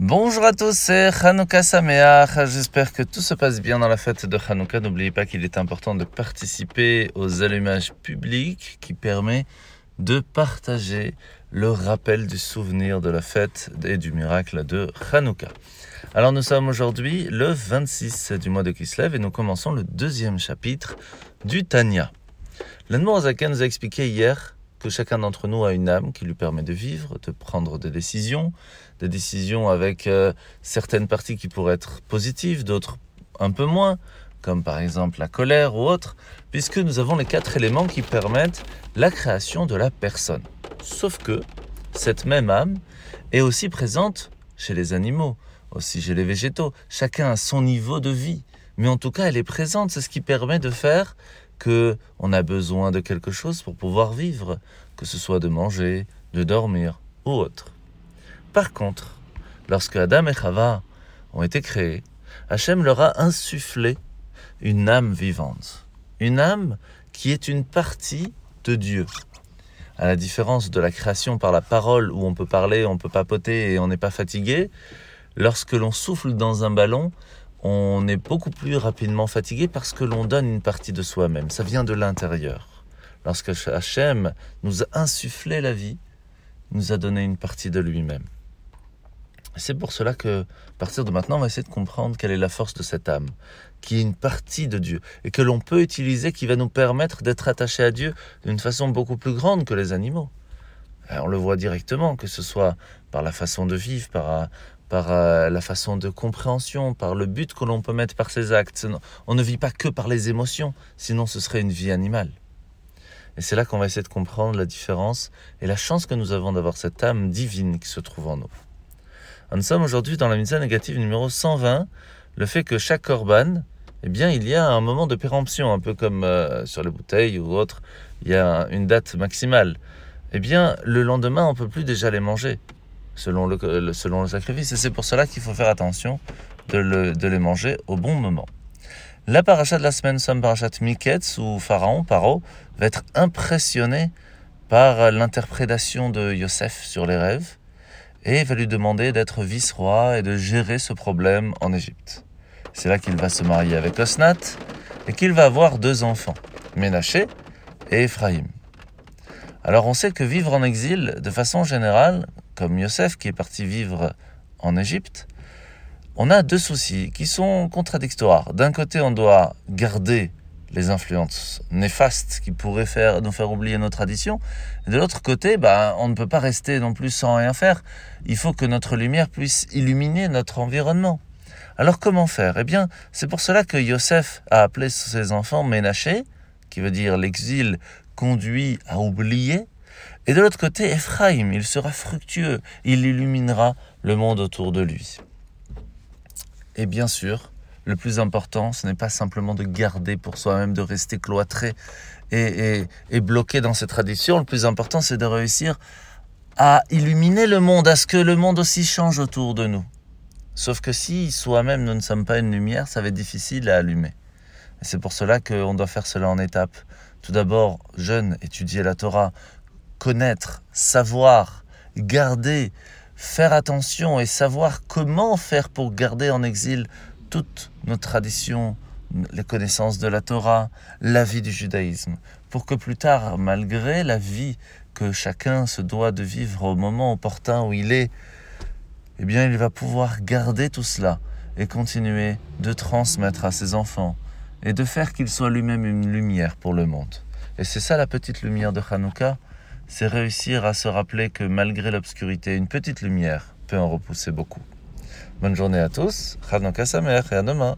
Bonjour à tous, c'est Hanouka Sameach. J'espère que tout se passe bien dans la fête de Hanouka. N'oubliez pas qu'il est important de participer aux allumages publics qui permet de partager le rappel du souvenir de la fête et du miracle de Hanouka. Alors nous sommes aujourd'hui le 26 du mois de Kislev et nous commençons le deuxième chapitre du Tanya. L'Anmour nous a expliqué hier que chacun d'entre nous a une âme qui lui permet de vivre, de prendre des décisions, des décisions avec euh, certaines parties qui pourraient être positives, d'autres un peu moins, comme par exemple la colère ou autre, puisque nous avons les quatre éléments qui permettent la création de la personne. Sauf que cette même âme est aussi présente chez les animaux, aussi chez les végétaux. Chacun a son niveau de vie, mais en tout cas elle est présente, c'est ce qui permet de faire que on a besoin de quelque chose pour pouvoir vivre, que ce soit de manger, de dormir ou autre. Par contre, lorsque Adam et Chava ont été créés, Hachem leur a insufflé une âme vivante, une âme qui est une partie de Dieu. À la différence de la création par la parole où on peut parler, on peut papoter et on n'est pas fatigué, lorsque l'on souffle dans un ballon, on est beaucoup plus rapidement fatigué parce que l'on donne une partie de soi-même. Ça vient de l'intérieur. Lorsque Hachem nous a insufflé la vie, nous a donné une partie de lui-même. C'est pour cela que, à partir de maintenant, on va essayer de comprendre quelle est la force de cette âme, qui est une partie de Dieu, et que l'on peut utiliser, qui va nous permettre d'être attaché à Dieu d'une façon beaucoup plus grande que les animaux. on le voit directement, que ce soit par la façon de vivre, par, par euh, la façon de compréhension, par le but que l'on peut mettre par ses actes. On ne vit pas que par les émotions, sinon ce serait une vie animale. Et c'est là qu'on va essayer de comprendre la différence et la chance que nous avons d'avoir cette âme divine qui se trouve en nous. Nous sommes aujourd'hui dans la mitzvah négative numéro 120, le fait que chaque korban, eh bien, il y a un moment de péremption, un peu comme euh, sur les bouteilles ou autres, il y a une date maximale. Eh bien, le lendemain, on peut plus déjà les manger selon le, selon le sacrifice. Et c'est pour cela qu'il faut faire attention de, les manger au bon moment. La paracha de la semaine, somme parachat Miketz, où Pharaon, Paro, va être impressionné par l'interprétation de Yosef sur les rêves et va lui demander d'être vice-roi et de gérer ce problème en Égypte. C'est là qu'il va se marier avec Osnat et qu'il va avoir deux enfants, Ménaché et Ephraïm. Alors on sait que vivre en exil, de façon générale, comme Yosef qui est parti vivre en Égypte, on a deux soucis qui sont contradictoires. D'un côté, on doit garder les influences néfastes qui pourraient faire, nous faire oublier nos traditions. de l'autre côté, bah, on ne peut pas rester non plus sans rien faire. Il faut que notre lumière puisse illuminer notre environnement. Alors comment faire? Eh bien, c'est pour cela que Yosef a appelé ses enfants Ménaché, qui veut dire l'exil conduit à oublier, et de l'autre côté, Ephraim, il sera fructueux, il illuminera le monde autour de lui. Et bien sûr, le plus important, ce n'est pas simplement de garder pour soi-même, de rester cloîtré et, bloqué dans ses traditions. Le plus important, c'est de réussir à illuminer le monde, à ce que le monde aussi change autour de nous. Sauf que si soi-même nous ne sommes pas une lumière, ça va être difficile à allumer. Et c'est pour cela qu'on doit faire cela en étapes. Tout d'abord, jeune, étudier la Torah, connaître, savoir, garder, faire attention et savoir comment faire pour garder en exil toutes nos traditions, les connaissances de la Torah, la vie du judaïsme, pour que plus tard, malgré la vie que chacun se doit de vivre au moment opportun où il est, eh bien, il va pouvoir garder tout cela et continuer de transmettre à ses enfants et de faire qu'il soit lui-même une lumière pour le monde. Et c'est ça la petite lumière de Hanouka, c'est réussir à se rappeler que malgré l'obscurité, une petite lumière peut en repousser beaucoup. Bonne journée à tous, Hanouka Samer et à demain.